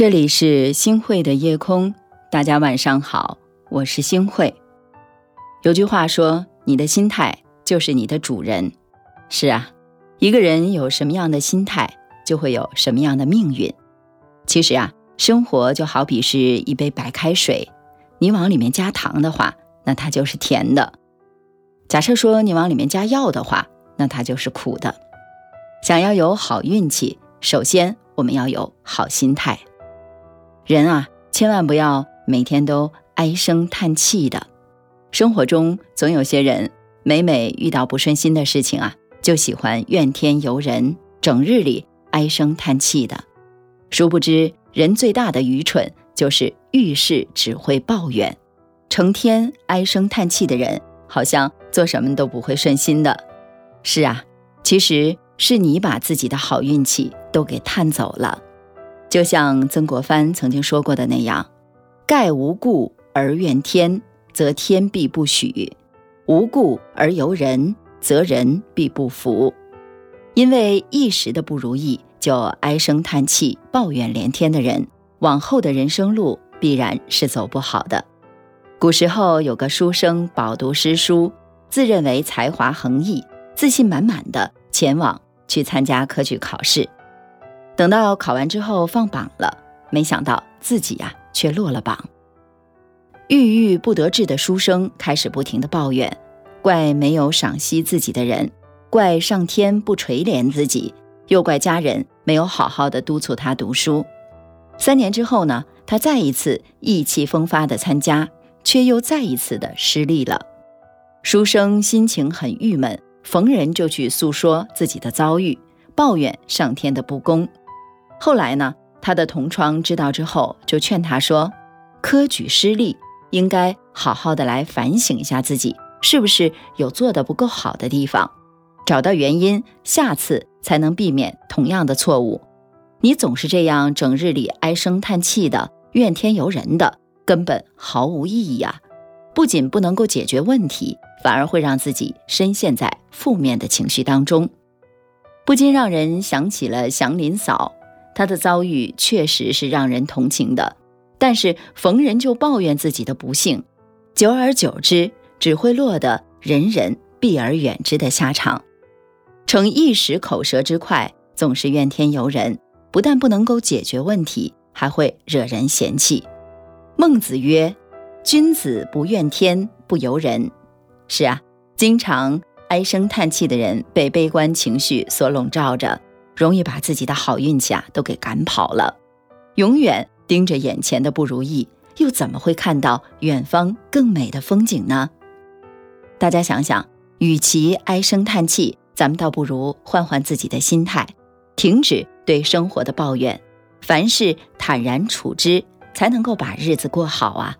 这里是星慧的夜空，大家晚上好，我是星慧。有句话说，你的心态就是你的主人。是啊，一个人有什么样的心态，就会有什么样的命运。其实啊，生活就好比是一杯白开水，你往里面加糖的话，那它就是甜的；假设说你往里面加药的话，那它就是苦的。想要有好运气，首先我们要有好心态。人啊，千万不要每天都唉声叹气的。生活中总有些人，每每遇到不顺心的事情啊，就喜欢怨天尤人，整日里唉声叹气的。殊不知，人最大的愚蠢就是遇事只会抱怨，成天唉声叹气的人，好像做什么都不会顺心的。是啊，其实是你把自己的好运气都给叹走了。就像曾国藩曾经说过的那样：“盖无故而怨天，则天必不许；无故而尤人，则人必不服。”因为一时的不如意就唉声叹气、抱怨连天的人，往后的人生路必然是走不好的。古时候有个书生饱读诗书，自认为才华横溢，自信满满的前往去参加科举考试。等到考完之后放榜了，没想到自己呀却落了榜。郁郁不得志的书生开始不停的抱怨，怪没有赏析自己的人，怪上天不垂怜自己，又怪家人没有好好的督促他读书。三年之后呢，他再一次意气风发的参加，却又再一次的失利了。书生心情很郁闷，逢人就去诉说自己的遭遇，抱怨上天的不公。后来呢，他的同窗知道之后，就劝他说：“科举失利，应该好好的来反省一下自己，是不是有做的不够好的地方，找到原因，下次才能避免同样的错误。你总是这样整日里唉声叹气的，怨天尤人的，根本毫无意义啊！不仅不能够解决问题，反而会让自己深陷在负面的情绪当中，不禁让人想起了祥林嫂。”他的遭遇确实是让人同情的，但是逢人就抱怨自己的不幸，久而久之，只会落得人人避而远之的下场。逞一时口舌之快，总是怨天尤人，不但不能够解决问题，还会惹人嫌弃。孟子曰：“君子不怨天，不尤人。”是啊，经常唉声叹气的人，被悲观情绪所笼罩着。容易把自己的好运气啊都给赶跑了，永远盯着眼前的不如意，又怎么会看到远方更美的风景呢？大家想想，与其唉声叹气，咱们倒不如换换自己的心态，停止对生活的抱怨，凡事坦然处之，才能够把日子过好啊！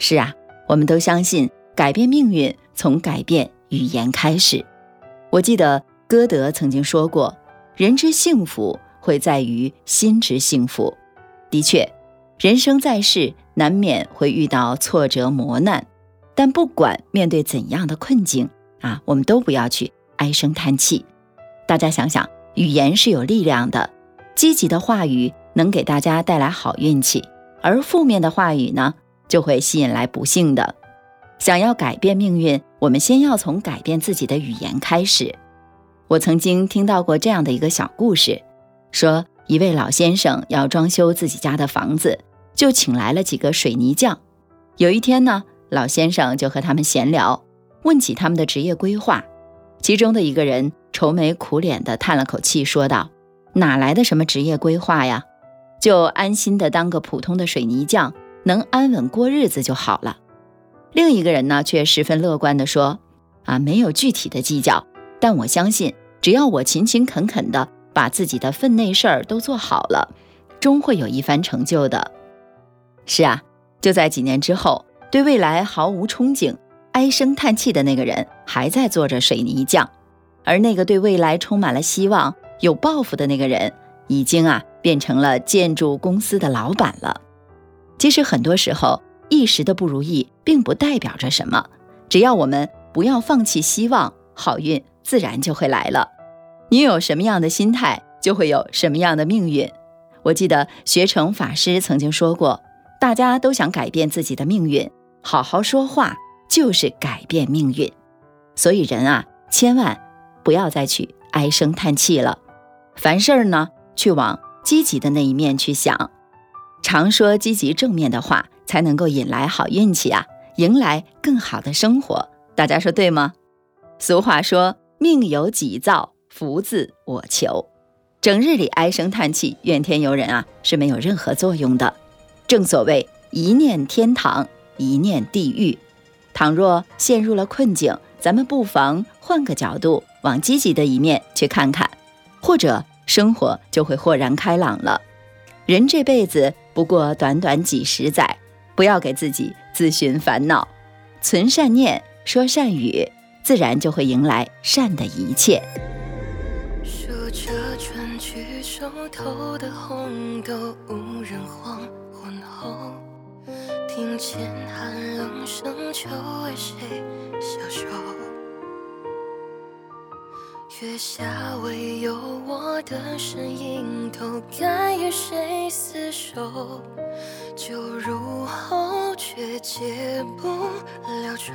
是啊，我们都相信改变命运从改变语言开始。我记得歌德曾经说过。人之幸福会在于心之幸福。的确，人生在世难免会遇到挫折磨难，但不管面对怎样的困境啊，我们都不要去唉声叹气。大家想想，语言是有力量的，积极的话语能给大家带来好运气，而负面的话语呢，就会吸引来不幸的。想要改变命运，我们先要从改变自己的语言开始。我曾经听到过这样的一个小故事，说一位老先生要装修自己家的房子，就请来了几个水泥匠。有一天呢，老先生就和他们闲聊，问起他们的职业规划。其中的一个人愁眉苦脸地叹了口气，说道：“哪来的什么职业规划呀？就安心的当个普通的水泥匠，能安稳过日子就好了。”另一个人呢，却十分乐观地说：“啊，没有具体的计较，但我相信。”只要我勤勤恳恳地把自己的分内事儿都做好了，终会有一番成就的。是啊，就在几年之后，对未来毫无憧憬、唉声叹气的那个人还在做着水泥匠，而那个对未来充满了希望、有抱负的那个人，已经啊变成了建筑公司的老板了。其实很多时候，一时的不如意并不代表着什么，只要我们不要放弃希望，好运。自然就会来了。你有什么样的心态，就会有什么样的命运。我记得学成法师曾经说过，大家都想改变自己的命运，好好说话就是改变命运。所以人啊，千万不要再去唉声叹气了，凡事儿呢，去往积极的那一面去想，常说积极正面的话，才能够引来好运气啊，迎来更好的生活。大家说对吗？俗话说，命由己造，福自我求。整日里唉声叹气、怨天尤人啊，是没有任何作用的。正所谓一念天堂，一念地狱。倘若陷入了困境，咱们不妨换个角度，往积极的一面去看看，或者生活就会豁然开朗了。人这辈子不过短短几十载，不要给自己自寻烦恼，存善念，说善语，自然就会迎来善的一切。数着春去手头的红豆，无人黄昏后，听见寒冷声，秋为谁消瘦？月下唯有我的身影透，该与谁厮守？酒入喉，却解不了愁。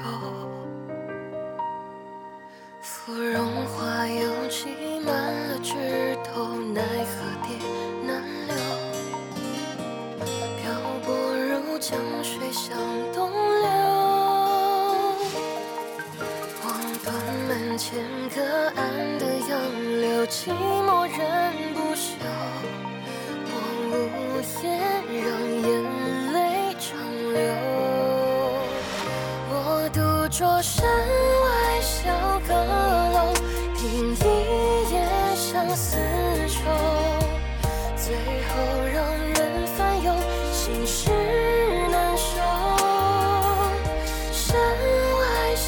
芙蓉花又挤满了枝头，奈何蝶难留。漂泊如江水向东流，望断门前隔岸的杨柳，寂寞忍不休。我无言，让眼泪长流。我独坐山外小阁。楼，听一夜相思愁，最后让人烦忧，心事难收。山外小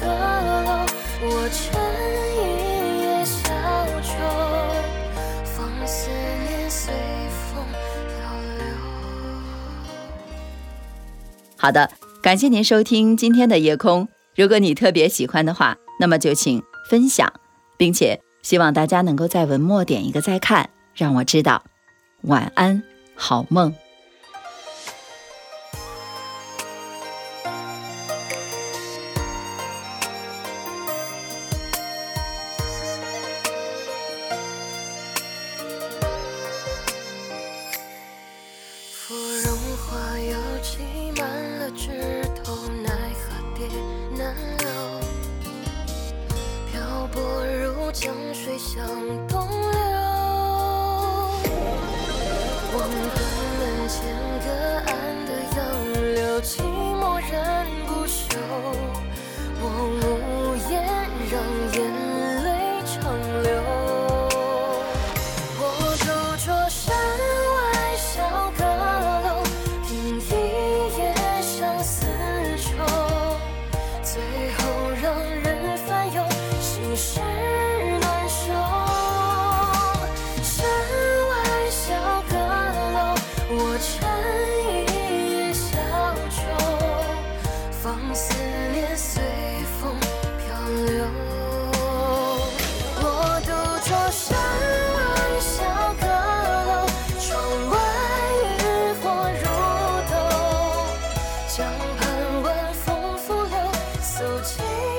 阁楼，我乘一夜小舟，放思念随风漂流。好的，感谢您收听今天的夜空。如果你特别喜欢的话，那么就请分享，并且。希望大家能够在文末点一个再看，让我知道。晚安，好梦。吹向东 sweet